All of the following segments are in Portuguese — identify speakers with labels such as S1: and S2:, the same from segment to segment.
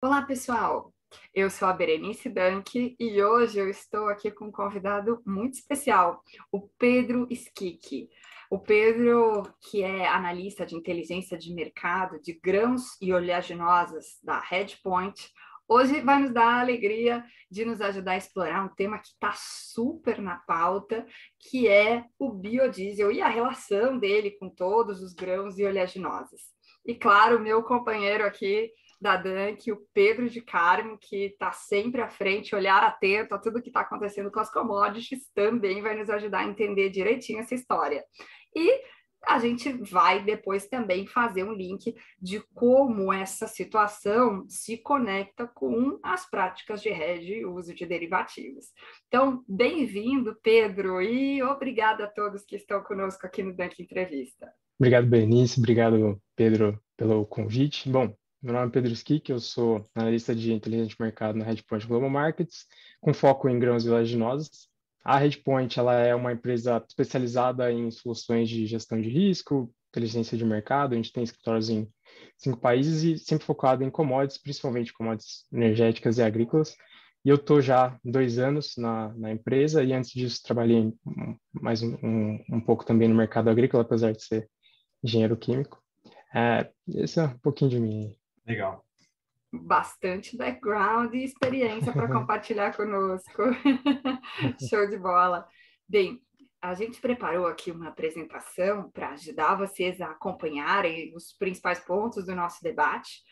S1: Olá, pessoal! Eu sou a Berenice Danke e hoje eu estou aqui com um convidado muito especial, o Pedro Skik. O Pedro, que é analista de inteligência de mercado de grãos e oleaginosas da Redpoint, hoje vai nos dar a alegria de nos ajudar a explorar um tema que está super na pauta, que é o biodiesel e a relação dele com todos os grãos e oleaginosas. E claro, meu companheiro aqui da Dunk, o Pedro de Carmo, que está sempre à frente, olhar atento a tudo que está acontecendo com as commodities, também vai nos ajudar a entender direitinho essa história. E a gente vai depois também fazer um link de como essa situação se conecta com as práticas de hedge e uso de derivativos. Então, bem-vindo, Pedro, e obrigado a todos que estão conosco aqui no Dunk Entrevista.
S2: Obrigado, Bernice, obrigado, Pedro, pelo convite. Bom, meu nome é Pedro Skik, eu sou analista de inteligência de mercado na Redpoint Global Markets, com foco em grãos e oleaginosas. A Redpoint ela é uma empresa especializada em soluções de gestão de risco, inteligência de mercado. A gente tem escritórios em cinco países e sempre focado em commodities, principalmente commodities energéticas e agrícolas. E eu estou já dois anos na, na, empresa e antes disso trabalhei mais um, um, um pouco também no mercado agrícola, apesar de ser engenheiro químico. É, esse é um pouquinho de mim.
S3: Legal.
S1: Bastante background e experiência para compartilhar conosco. Show de bola. Bem, a gente preparou aqui uma apresentação para ajudar vocês a acompanharem os principais pontos do nosso debate.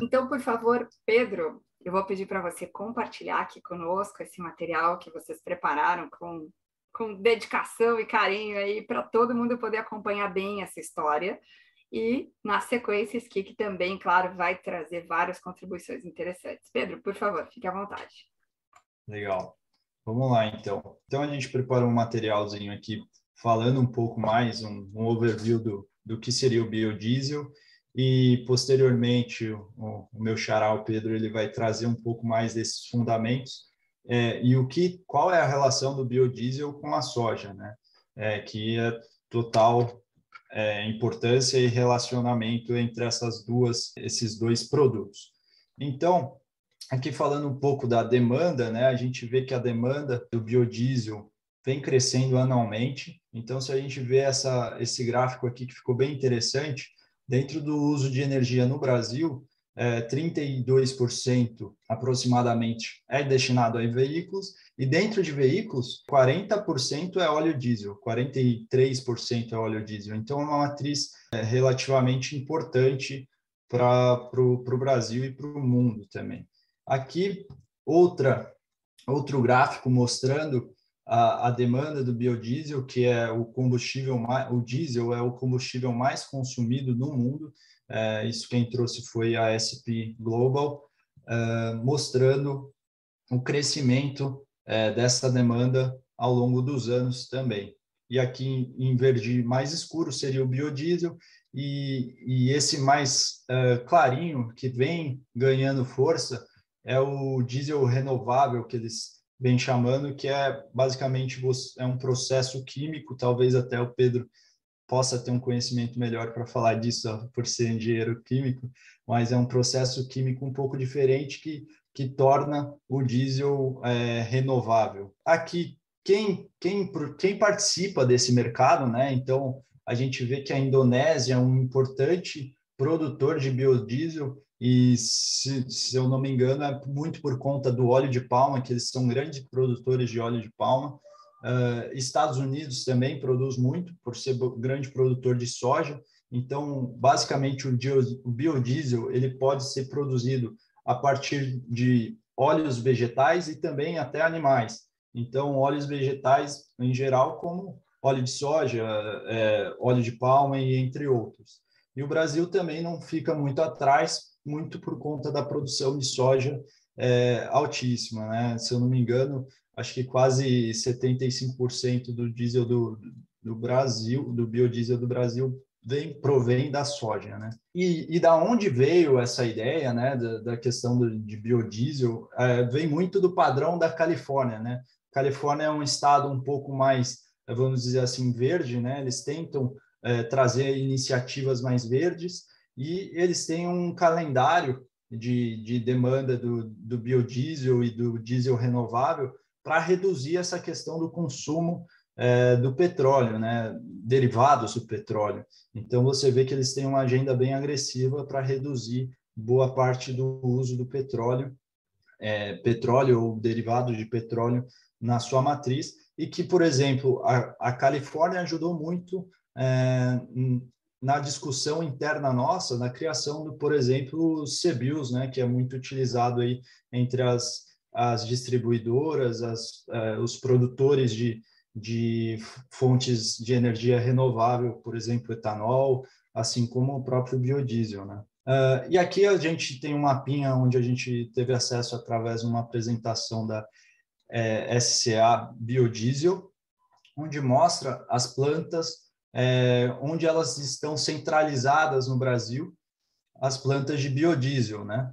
S1: Então, por favor, Pedro, eu vou pedir para você compartilhar aqui conosco esse material que vocês prepararam com, com dedicação e carinho aí para todo mundo poder acompanhar bem essa história. E, na sequência, Skik também, claro, vai trazer várias contribuições interessantes. Pedro, por favor, fique à vontade.
S3: Legal. Vamos lá, então. Então, a gente preparou um materialzinho aqui falando um pouco mais, um, um overview do, do que seria o biodiesel e posteriormente o, o, meu xará, o Pedro, ele vai trazer um pouco mais desses fundamentos é, e o que, qual é a relação do biodiesel com a soja, né? É, que é total é, importância e relacionamento entre essas duas, esses dois produtos. Então, aqui falando um pouco da demanda, né, a gente vê que a demanda do biodiesel vem crescendo anualmente. Então, se a gente vê essa, esse gráfico aqui que ficou bem interessante, dentro do uso de energia no Brasil, é, 32% aproximadamente é destinado a veículos, e dentro de veículos, 40% é óleo diesel, 43% é óleo diesel. Então, é uma matriz é, relativamente importante para o Brasil e para o mundo também. Aqui, outra, outro gráfico mostrando a, a, demanda do biodiesel, que é o combustível mais, o diesel é o combustível mais consumido no mundo, é, isso quem trouxe foi a SP Global, é, mostrando o crescimento é, dessa demanda ao longo dos anos também. E aqui em verde mais escuro seria o biodiesel, e, e esse mais clarinho, que vem ganhando força, é o diesel renovável, que eles vêm chamando, que é basicamente é um processo químico, talvez até o Pedro possa ter um conhecimento melhor para falar disso por ser engenheiro químico, mas é um processo químico um pouco diferente que, que torna o diesel é, renovável. Aqui, quem, quem, quem participa desse mercado, né? Então, a gente vê que a Indonésia é um importante produtor de biodiesel e, se, se eu não me engano, é muito por conta do óleo de palma, que eles são grandes produtores de óleo de palma, Uh, Estados Unidos também produz muito, por ser grande produtor de soja. Então, basicamente, o, biodiesel ele pode ser produzido a partir de óleos vegetais e também até animais. Então, óleos vegetais em geral, como óleo de soja, é, óleo de palma e entre outros. E o Brasil também não fica muito atrás, muito por conta da produção de soja é, altíssima, né? Se eu não me engano, acho que quase 75% do diesel do, do Brasil, do biodiesel do Brasil, vem, provém da soja, né? E, e da onde veio essa ideia, né, da, da questão do, de biodiesel, é, vem muito do padrão da Califórnia, né? Califórnia é um estado um pouco mais, vamos dizer assim, verde, né? Eles tentam é, trazer iniciativas mais verdes e eles têm um calendário de, de demanda do, do biodiesel e do diesel renovável para reduzir essa questão do consumo é, do petróleo, né, derivados do petróleo. Então, você vê que eles têm uma agenda bem agressiva para reduzir boa parte do uso do petróleo, é, petróleo ou derivado de petróleo na sua matriz, e que, por exemplo, a, a Califórnia ajudou muito é, na discussão interna nossa, na criação do, por exemplo, os CBIOS, né, que é muito utilizado aí entre as, as distribuidoras, as, uh, os produtores de, de fontes de energia renovável, por exemplo, etanol, assim como o próprio biodiesel, né? Uh, e aqui a gente tem um mapinha onde a gente teve acesso através de uma apresentação da é, SCA Biodiesel, onde mostra as plantas onde elas estão centralizadas no Brasil, as plantas de biodiesel, né?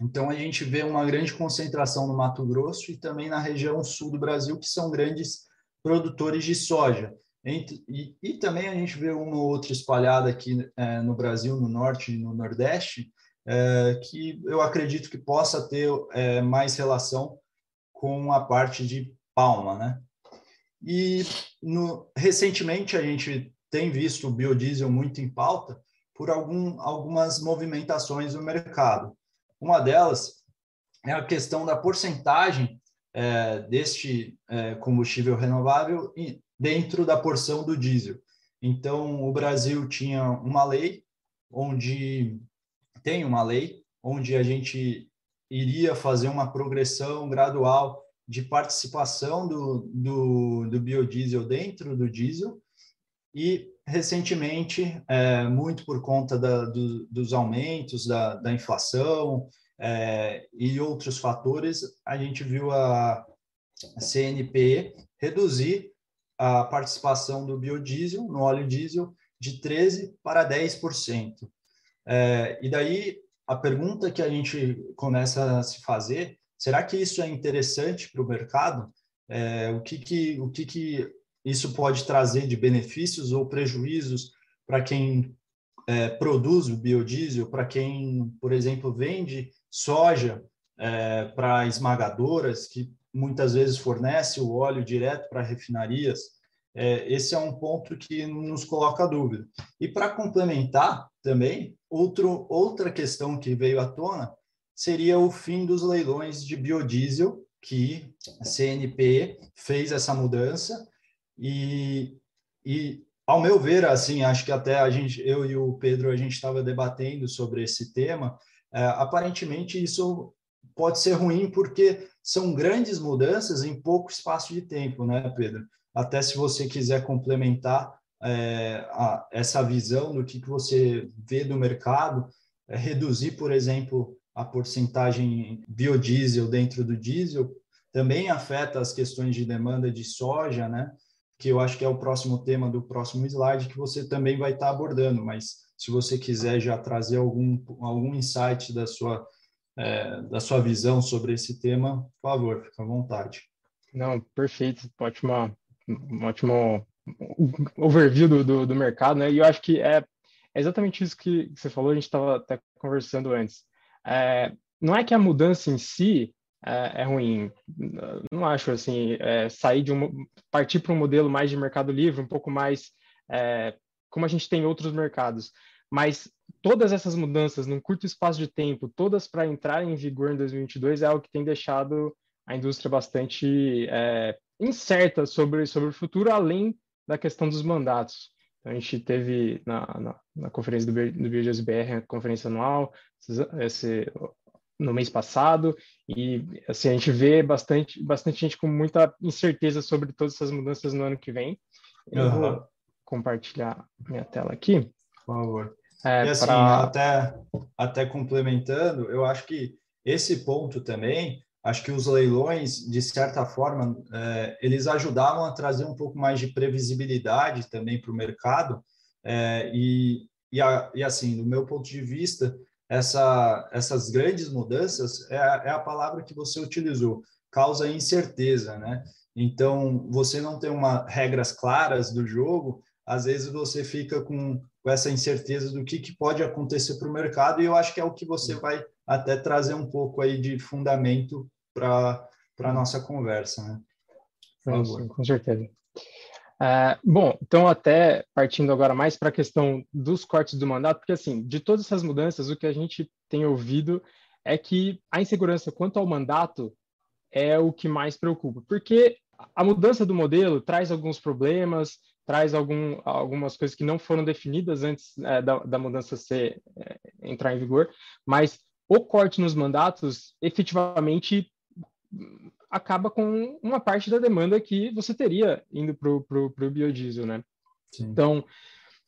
S3: Então a gente vê uma grande concentração no Mato Grosso e também na região sul do Brasil, que são grandes produtores de soja. E, e também a gente vê uma ou outra espalhada aqui é, no Brasil, no norte e no nordeste, é, que eu acredito que possa ter é, mais relação com a parte de palma, né? E no, recentemente a gente tem visto o biodiesel muito em pauta por algum, algumas movimentações no mercado. Uma delas é a questão da porcentagem é, deste é, combustível renovável dentro da porção do diesel. Então, o Brasil tinha uma lei onde tem uma lei onde a gente iria fazer uma progressão gradual de participação do, do, do biodiesel dentro do diesel e recentemente, é, muito por conta da, do, dos aumentos da, da inflação é, e outros fatores, a gente viu a CNPE reduzir a participação do biodiesel no óleo diesel de 13% para 10%. É, e daí a pergunta que a gente começa a se fazer Será que isso é interessante para o mercado? É, o que, que, o que, que isso pode trazer de benefícios ou prejuízos para quem é, produz o biodiesel, para quem, por exemplo, vende soja é, para esmagadoras, que muitas vezes fornece o óleo direto para refinarias? É, esse é um ponto que nos coloca dúvida. E para complementar também, outro, outra questão que veio à tona seria o fim dos leilões de biodiesel, que a CNP fez essa mudança e, e ao meu ver, assim, acho que até a gente, eu e o Pedro, a gente estava debatendo sobre esse tema. É, aparentemente, isso pode ser ruim porque são grandes mudanças em pouco espaço de tempo, né, Pedro? Até se você quiser complementar é, a, essa visão do que, que você vê do mercado, é, reduzir, por exemplo, a porcentagem biodiesel dentro do diesel também afeta as questões de demanda de soja, né? Que eu acho que é o próximo tema do próximo slide que você também vai estar abordando. Mas se você quiser já trazer algum algum insight da sua é, da sua visão sobre esse tema, por favor, fica à vontade.
S2: Não, perfeito, ótima, ótimo overview do, do, do mercado, né? E eu acho que é, é exatamente isso que você falou, a gente estava até conversando antes é, não é que a mudança em si é, é ruim, não acho assim, é, sair de um, partir para um modelo mais de mercado livre, um pouco mais é, como a gente tem em outros mercados, mas todas essas mudanças num curto espaço de tempo, todas para entrar em vigor em 2022 é algo que tem deixado a indústria bastante é, incerta sobre, sobre o futuro, além da questão dos mandatos. Então, a gente teve na, na, na conferência do, do BioGSBR, a conferência anual, esse, no mês passado, e assim, a gente vê bastante, bastante gente com muita incerteza sobre todas essas mudanças no ano que vem. Eu uhum. vou compartilhar minha tela aqui.
S3: Por favor. É, e assim, pra... até, até complementando, eu acho que esse ponto também acho que os leilões, de certa forma, é, eles ajudavam a trazer um pouco mais de previsibilidade também para o mercado. É, e, e, a, e, assim, do meu ponto de vista, essa, essas grandes mudanças é a, é a palavra que você utilizou, causa incerteza, né? Então, você não tem uma regras claras do jogo, às vezes você fica com, com essa incerteza do que, que pode acontecer para o mercado, e eu acho que é o que você vai até trazer um pouco aí de fundamento para a nossa conversa, né?
S2: Sim, com certeza. Uh, bom, então até partindo agora mais para a questão dos cortes do mandato, porque assim, de todas essas mudanças, o que a gente tem ouvido é que a insegurança quanto ao mandato é o que mais preocupa, porque a mudança do modelo traz alguns problemas, traz algum, algumas coisas que não foram definidas antes é, da, da, mudança ser, é, entrar em vigor, mas o corte nos mandatos efetivamente acaba com uma parte da demanda que você teria indo para o biodiesel, né? Sim. Então,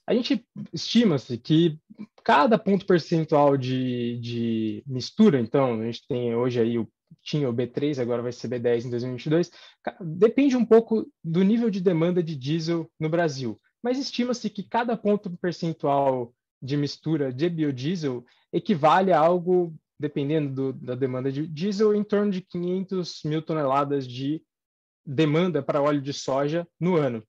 S2: a gente estima-se que cada ponto percentual de, de mistura, então, a gente tem hoje aí o tinha o B3, agora vai ser B10 em 2022, depende um pouco do nível de demanda de diesel no Brasil, mas estima-se que cada ponto percentual de mistura de biodiesel equivale a algo, dependendo do, da demanda de diesel, em torno de 500 mil toneladas de demanda para óleo de soja no ano,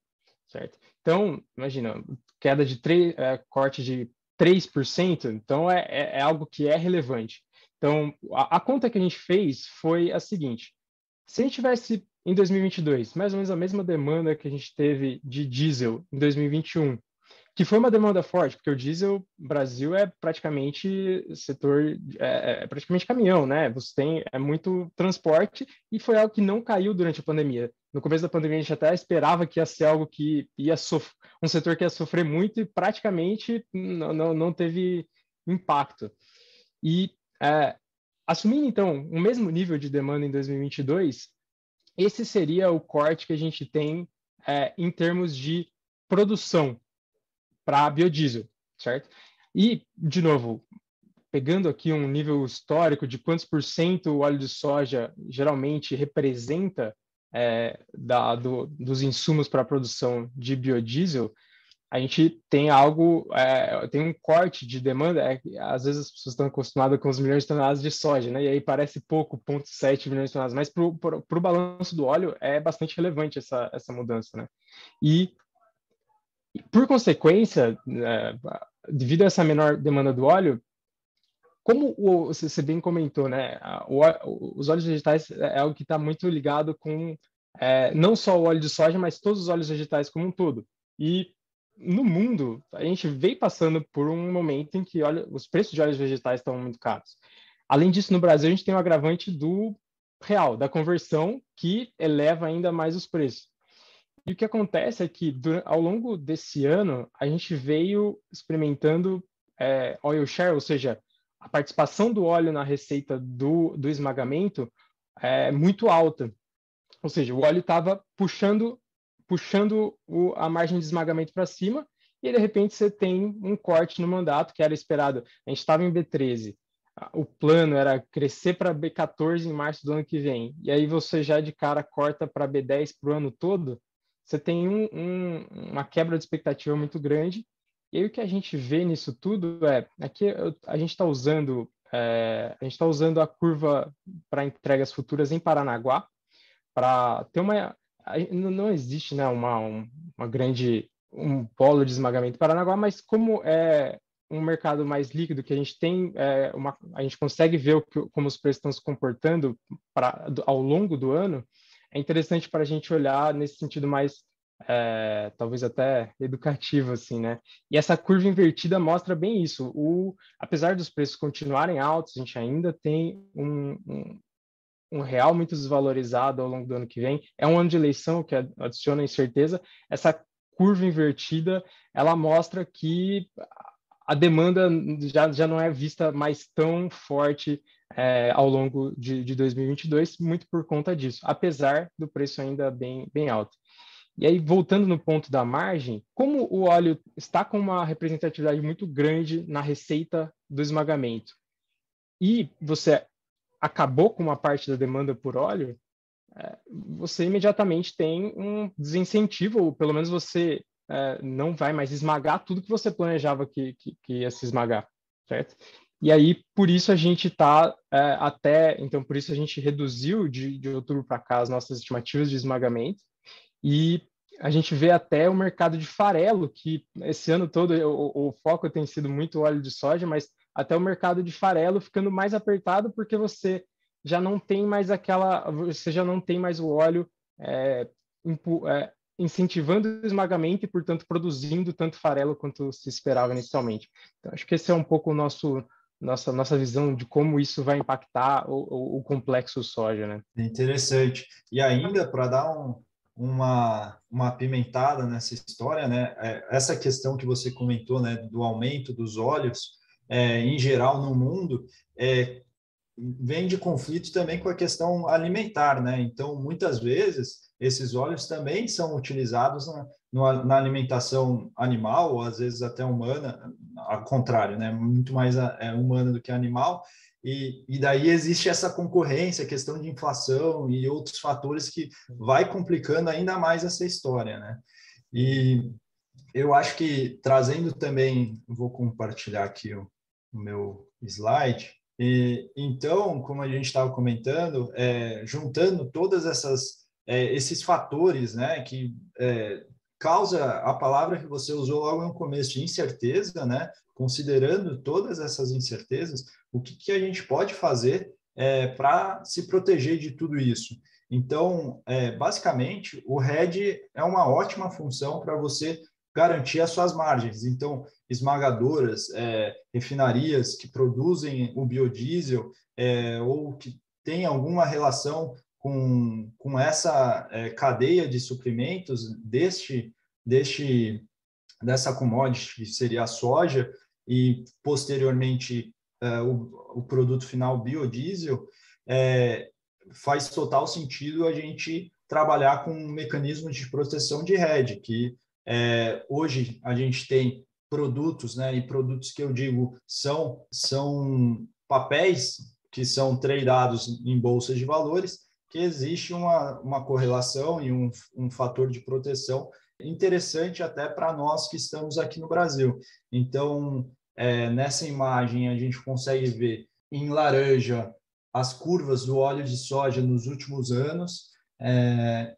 S2: certo? Então, imagina, queda de 3, é, corte de 3%, então é, é, é algo que é relevante. Então, a, a, conta que a gente fez foi a seguinte: se a gente tivesse em 2022 mais ou menos a mesma demanda que a gente teve de diesel em 2021, que foi uma demanda forte, porque o diesel Brasil é praticamente setor, é, é praticamente caminhão, né? Você tem é muito transporte e foi algo que não caiu durante a pandemia. No começo da pandemia a gente até esperava que ia ser algo que ia sofrer, um setor que ia sofrer muito e praticamente não, não, não teve impacto. E é, assumindo, então, o mesmo nível de demanda em 2022, esse seria o corte que a gente tem é, em termos de produção para biodiesel, certo? E, de novo, pegando aqui um nível histórico de quantos por cento o óleo de soja geralmente representa é, da, do, dos insumos para a produção de biodiesel, a gente tem algo, é, tem um corte de demanda, é, às vezes as pessoas estão acostumadas com os milhões de toneladas de soja, né? E aí parece pouco, 0,7 milhões de toneladas, mas para o balanço do óleo é bastante relevante essa, essa mudança, né? E, consequência, é, devido a essa menor demanda do óleo, como o, você bem comentou, né? O, os óleos vegetais é algo que está muito ligado com é, não só o óleo de soja, mas todos os óleos vegetais como um todo. E no mundo, a gente vem passando por um momento em que os preços de óleos vegetais estão muito caros. Além disso, no Brasil, a gente tem o agravante do real, da conversão, que eleva ainda mais os preços. E o que acontece é que, ao longo desse ano, a gente veio experimentando é, oil share, ou seja, a participação do óleo na receita do, do esmagamento é muito alta. Ou seja, o óleo estava puxando puxando o, a margem de esmagamento para cima, e de repente você tem um corte no mandato que era esperado. A gente estava em B13, o plano era crescer para B14 em março do ano que vem, e aí você já de cara corta para B10 para o ano todo, você tem um, um, uma quebra de expectativa muito grande. E aí o que a gente vê nisso tudo é, aqui a gente está usando é, a gente está usando a curva para entregas futuras em Paranaguá para ter uma não existe né, uma, uma grande um polo de esmagamento em Paranaguá, mas como é um mercado mais líquido que a gente tem, é, uma, a gente consegue ver o que, como os preços estão se comportando pra, ao longo do ano, é interessante para a gente olhar nesse sentido mais, é, talvez até educativo, assim, né? E essa curva invertida mostra bem isso. O, apesar dos preços continuarem altos, a gente ainda tem um, um, um real muito desvalorizado ao longo do ano que vem. É um ano de eleição que adiciona incerteza. Essa curva invertida, ela mostra que a demanda já, já não é vista mais tão forte é, ao longo de, de 2022, muito por conta disso, apesar do preço ainda bem, bem alto. E aí, voltando no ponto da margem, como o óleo está com uma representatividade muito grande na receita do esmagamento, e você acabou com uma parte da demanda por óleo, é, você imediatamente tem um desincentivo, ou pelo menos você é, não vai mais esmagar tudo que você planejava que, que, que ia se esmagar, certo? E aí, por isso a gente está é, até, então, por isso a gente reduziu de, de outubro para cá as nossas estimativas de esmagamento, e a gente vê até o mercado de farelo, que esse ano todo o, o, foco tem sido muito óleo de soja, mas até o mercado de farelo ficando mais apertado porque você já não tem mais aquela, você já não tem mais o óleo é, impu, é, incentivando o esmagamento e, portanto, produzindo tanto farelo quanto se esperava inicialmente. Então, acho que esse é um pouco o nosso nossa nossa visão de como isso vai impactar o, o, o complexo soja, né?
S3: Interessante. E ainda para dar um, uma, uma apimentada nessa história, né? É, essa questão que você comentou, né, do aumento dos óleos, é, em geral no mundo, é, vem de conflito também com a questão alimentar, né? Então, muitas vezes, esses óleos também são utilizados na, na alimentação animal, ou às vezes até humana, ao contrário, né? Muito mais é, humana do que animal, e, e daí existe essa concorrência, questão de inflação e outros fatores que vai complicando ainda mais essa história, né? E eu acho que trazendo também, vou compartilhar aqui o, o meu slide. E, então, como a gente estava comentando, é, juntando todas essas é, esses fatores, né, que é, causa a palavra que você usou logo no começo de incerteza, né? Considerando todas essas incertezas, o que, que a gente pode fazer é, para se proteger de tudo isso. Então, é, basicamente, o RED é uma ótima função para você garantir as suas margens. Então, esmagadoras, é, refinarias que produzem o biodiesel é, ou que têm alguma relação com, com essa é, cadeia de suprimentos deste, deste, dessa commodity, que seria a soja, e posteriormente é, o, o, produto final biodiesel, é, faz total sentido a gente trabalhar com um mecanismo de proteção de rede, que é, hoje a gente tem produtos, né, e produtos que eu digo são, são papéis que são tradeados em bolsas de valores, que existe uma, uma correlação e um, um fator de proteção interessante até para nós que estamos aqui no Brasil. Então, é, nessa imagem a gente consegue ver em laranja as curvas do óleo de soja nos últimos anos, é,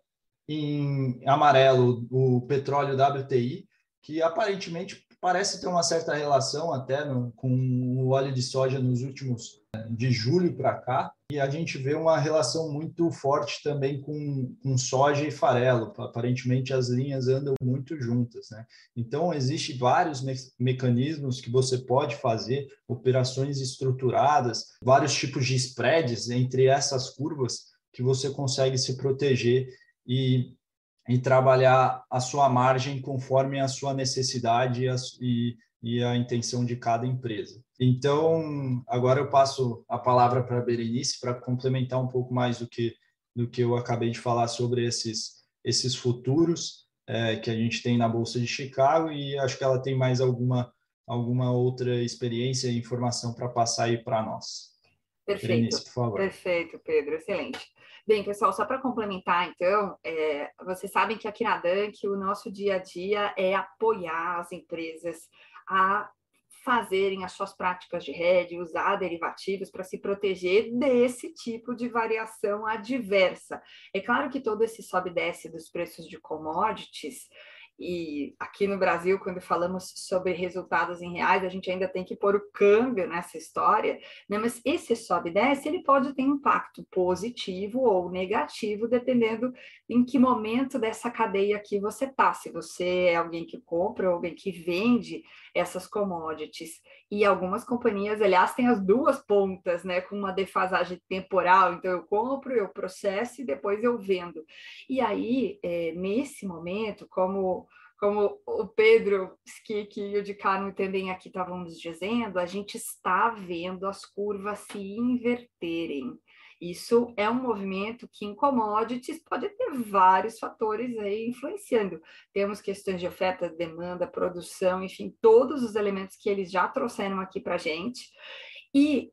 S3: em amarelo o petróleo WTI, que aparentemente parece ter uma certa relação até no, com o óleo de soja nos últimos de julho para cá, e a gente vê uma relação muito forte também com, com soja e farelo. Aparentemente, as linhas andam muito juntas. Né? Então, existem vários me mecanismos que você pode fazer, operações estruturadas, vários tipos de spreads entre essas curvas que você consegue se proteger e, e trabalhar a sua margem conforme a sua necessidade e, a, e, e a intenção de cada empresa. Então, agora eu passo a palavra para a Berenice para complementar um pouco mais do que, do que eu acabei de falar sobre esses, esses futuros é, que a gente tem na Bolsa de Chicago e acho que ela tem mais alguma, alguma outra experiência e informação para passar aí para nós.
S1: Perfeito, Berenice, por favor. perfeito, Pedro, excelente. Bem, pessoal, só para complementar, então, é, vocês sabem que aqui na Dunk o nosso dia a dia é apoiar as empresas a fazerem as suas práticas de hedge, usar derivativos para se proteger desse tipo de variação adversa. É claro que todo esse sobe e desce dos preços de commodities e aqui no Brasil, quando falamos sobre resultados em reais, a gente ainda tem que pôr o câmbio nessa história, né? mas esse sobe e desce, ele pode ter impacto positivo ou negativo, dependendo em que momento dessa cadeia aqui você está. Se você é alguém que compra ou alguém que vende essas commodities. E algumas companhias, aliás, têm as duas pontas, né? Com uma defasagem temporal. Então, eu compro, eu processo e depois eu vendo. E aí, é, nesse momento, como como o Pedro Skik e o de Carmo também aqui estavam nos dizendo, a gente está vendo as curvas se inverterem. Isso é um movimento que em commodities pode ter vários fatores aí influenciando. Temos questões de oferta, demanda, produção, enfim, todos os elementos que eles já trouxeram aqui para a gente. E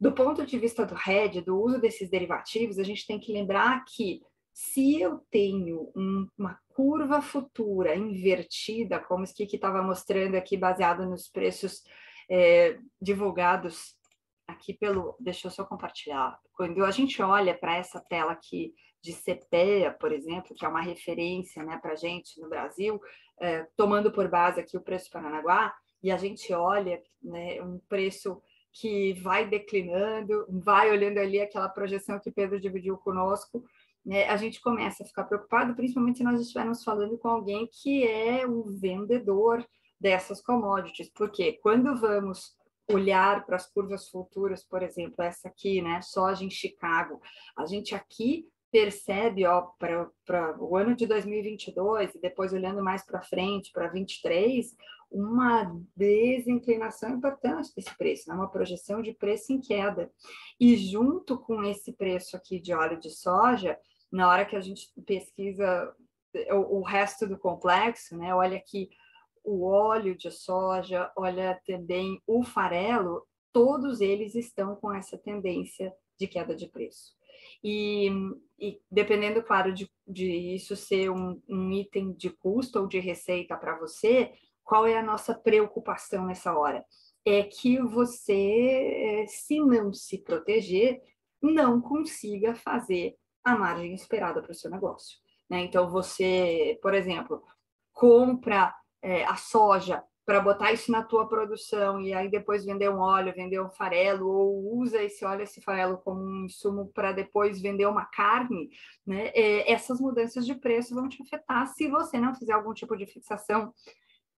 S1: do ponto de vista do hedge, do uso desses derivativos, a gente tem que lembrar que se eu tenho um, uma curva futura invertida, como o que estava mostrando aqui, baseado nos preços é, divulgados aqui pelo. Deixa eu só compartilhar. Quando a gente olha para essa tela aqui de CPEA, por exemplo, que é uma referência né, para a gente no Brasil, é, tomando por base aqui o preço Paranaguá, e a gente olha né, um preço que vai declinando, vai olhando ali aquela projeção que Pedro dividiu conosco, né, a gente começa a ficar preocupado, principalmente se nós estivermos falando com alguém que é o vendedor dessas commodities, porque quando vamos olhar para as curvas futuras, por exemplo, essa aqui, né, soja em Chicago, a gente aqui percebe, ó, para o ano de 2022 e depois olhando mais para frente, para 23, uma desinclinação importante desse preço, né? uma projeção de preço em queda. E junto com esse preço aqui de óleo de soja, na hora que a gente pesquisa o, o resto do complexo, né? Olha aqui o óleo de soja, olha também o farelo, todos eles estão com essa tendência de queda de preço. E, e dependendo, claro, de, de isso ser um, um item de custo ou de receita para você, qual é a nossa preocupação nessa hora? É que você, se não se proteger, não consiga fazer a margem esperada para o seu negócio. Né? Então, você, por exemplo, compra é, a soja para botar isso na tua produção e aí depois vender um óleo, vender um farelo, ou usa esse óleo, esse farelo como um insumo para depois vender uma carne, né? É, essas mudanças de preço vão te afetar se você não fizer algum tipo de fixação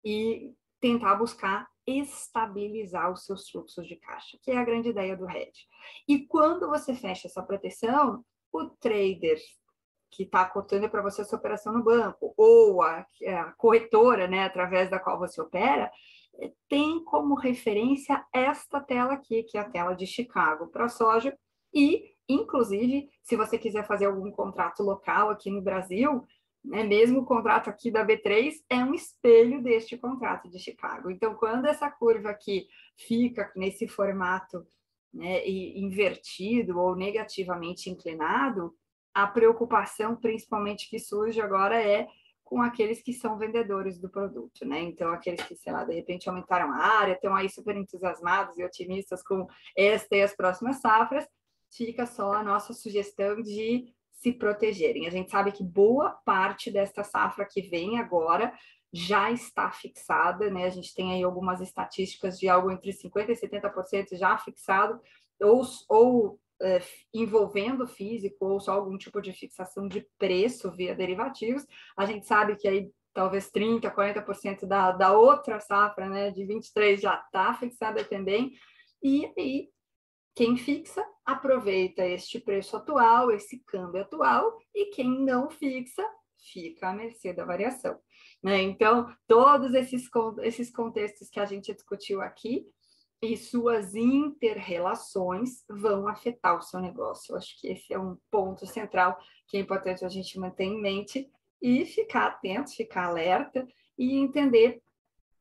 S1: e tentar buscar estabilizar os seus fluxos de caixa, que é a grande ideia do hedge. E quando você fecha essa proteção, o trader que está cotando para você essa operação no banco, ou a, a, corretora, né, através da qual você opera, eh, tem como referência esta tela aqui, que é a tela de Chicago para soja, e, inclusive, se você quiser fazer algum contrato local aqui no Brasil, né, mesmo o contrato aqui da B3 é um espelho deste contrato de Chicago. Então, quando essa curva aqui fica nesse formato né, invertido ou negativamente inclinado, a preocupação principalmente que surge agora é com aqueles que são vendedores do produto, né? Então, aqueles que, sei lá, de repente aumentaram a área, estão aí super entusiasmados e otimistas com esta e as próximas safras, fica só a nossa sugestão de se protegerem. A gente sabe que boa parte desta safra que vem agora já está fixada, né? A gente tem aí algumas estatísticas de algo entre 50% e 70% já fixado, ou, ou é, envolvendo físico ou só algum tipo de fixação de preço via derivativos, a gente sabe que aí talvez 30%, 40% da, da outra safra, né, de 23 já está fixada também, e aí quem fixa aproveita este preço atual, esse câmbio atual, e quem não fixa fica à mercê da variação. Né? Então, todos esses, esses contextos que a gente discutiu aqui e suas interrelações vão afetar o seu negócio. Eu acho que esse é um ponto central que é importante a gente manter em mente e ficar atento, ficar alerta e entender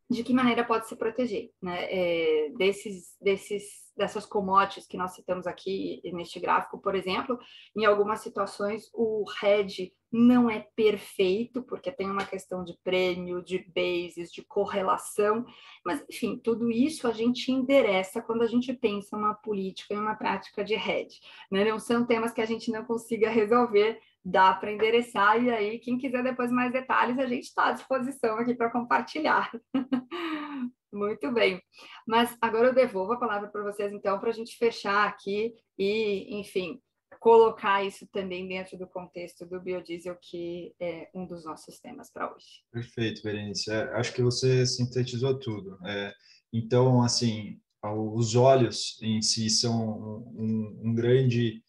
S1: de que maneira pode se proteger né? É, desses, desses dessas commodities que nós citamos aqui neste gráfico, por exemplo, em algumas situações o hedge não é perfeito, porque tem uma questão de prêmio, de bases, de correlação, mas, enfim, tudo isso a gente endereça quando a gente pensa uma política e uma prática de hedge. Né? Não são temas que a gente não consiga resolver, dá para endereçar, e aí, quem quiser depois mais detalhes, a gente está à disposição aqui para compartilhar. Muito bem. Mas agora eu devolvo a palavra para vocês, então, para a gente fechar aqui e, enfim, colocar isso também dentro do contexto do biodiesel, que é um dos nossos temas para hoje.
S3: Perfeito, Berenice. É, acho que você sintetizou tudo. É, então, assim, os óleos em si são um, um grande...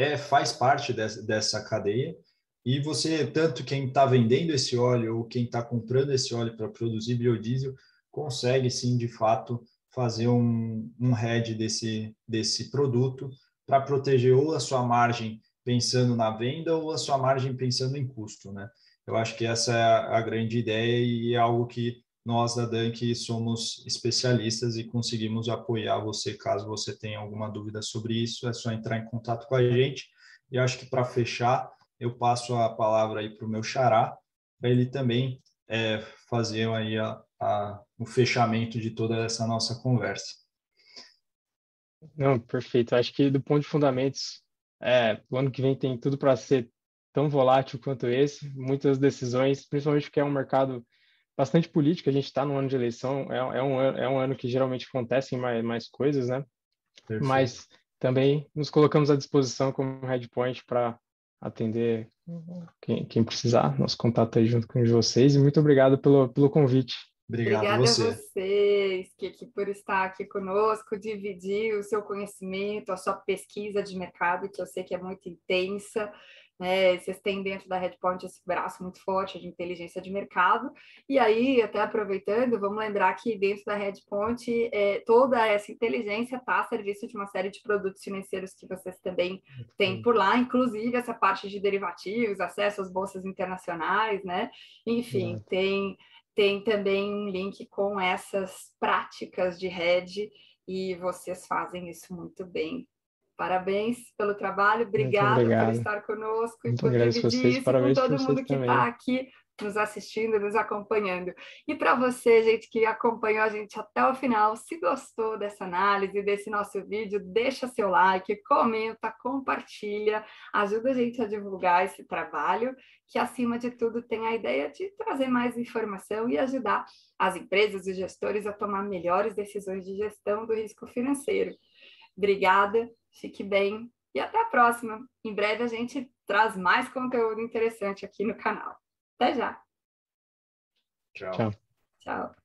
S3: É, faz parte dessa, dessa cadeia, e você, tanto quem está vendendo esse óleo ou quem está comprando esse óleo para produzir biodiesel, consegue sim, de fato, fazer um, um head desse, desse produto para proteger ou a sua margem pensando na venda ou a sua margem pensando em custo, né? Eu acho que essa é a grande ideia e é algo que nós da Dunk somos especialistas e conseguimos apoiar você caso você tenha alguma dúvida sobre isso, é só entrar em contato com a gente. E acho que para fechar, eu passo a palavra aí para o meu xará, para ele também é, fazer aí a, a, o fechamento de toda essa nossa conversa.
S2: Não, perfeito. Acho que do ponto de fundamentos, é, o ano que vem tem tudo para ser tão volátil quanto esse. Muitas decisões, principalmente porque é um mercado bastante político. A gente está no ano de eleição, é, é, um, é um ano que geralmente acontecem mais, mais coisas, né? Perfeito. Mas também nos colocamos à disposição como Redpoint para atender quem, quem, precisar. Nosso contato aí junto com vocês e muito obrigado pelo, pelo convite.
S3: Obrigado
S1: Obrigada
S3: você.
S1: a vocês, que por estar aqui conosco, dividir o seu conhecimento, a sua pesquisa de mercado, que eu sei que é muito intensa. Né? Vocês têm dentro da Redpoint esse braço muito forte de inteligência de mercado. E aí, até aproveitando, vamos lembrar que dentro da Redpoint, é, toda essa inteligência está a serviço de uma série de produtos financeiros que vocês também têm por lá, inclusive essa parte de derivativos, acesso às bolsas internacionais, né? Enfim, tem tem também um link com essas práticas de rede e vocês fazem isso muito bem. Parabéns pelo trabalho, obrigada por estar conosco
S2: muito
S1: e por dividir
S2: vocês,
S1: isso com todo mundo que está aqui nos assistindo, nos acompanhando. E para você, gente, que acompanhou a gente até o final, se gostou dessa análise, desse nosso vídeo, deixa seu like, comenta, compartilha, ajuda a gente a divulgar esse trabalho, que acima de tudo tem a ideia de trazer mais informação e ajudar as empresas e gestores a tomar melhores decisões de gestão do risco financeiro. Obrigada, fique bem e até a próxima. Em breve a gente traz mais conteúdo interessante aqui no canal. Até já.
S3: Tchau.
S2: Tchau.
S1: Tchau.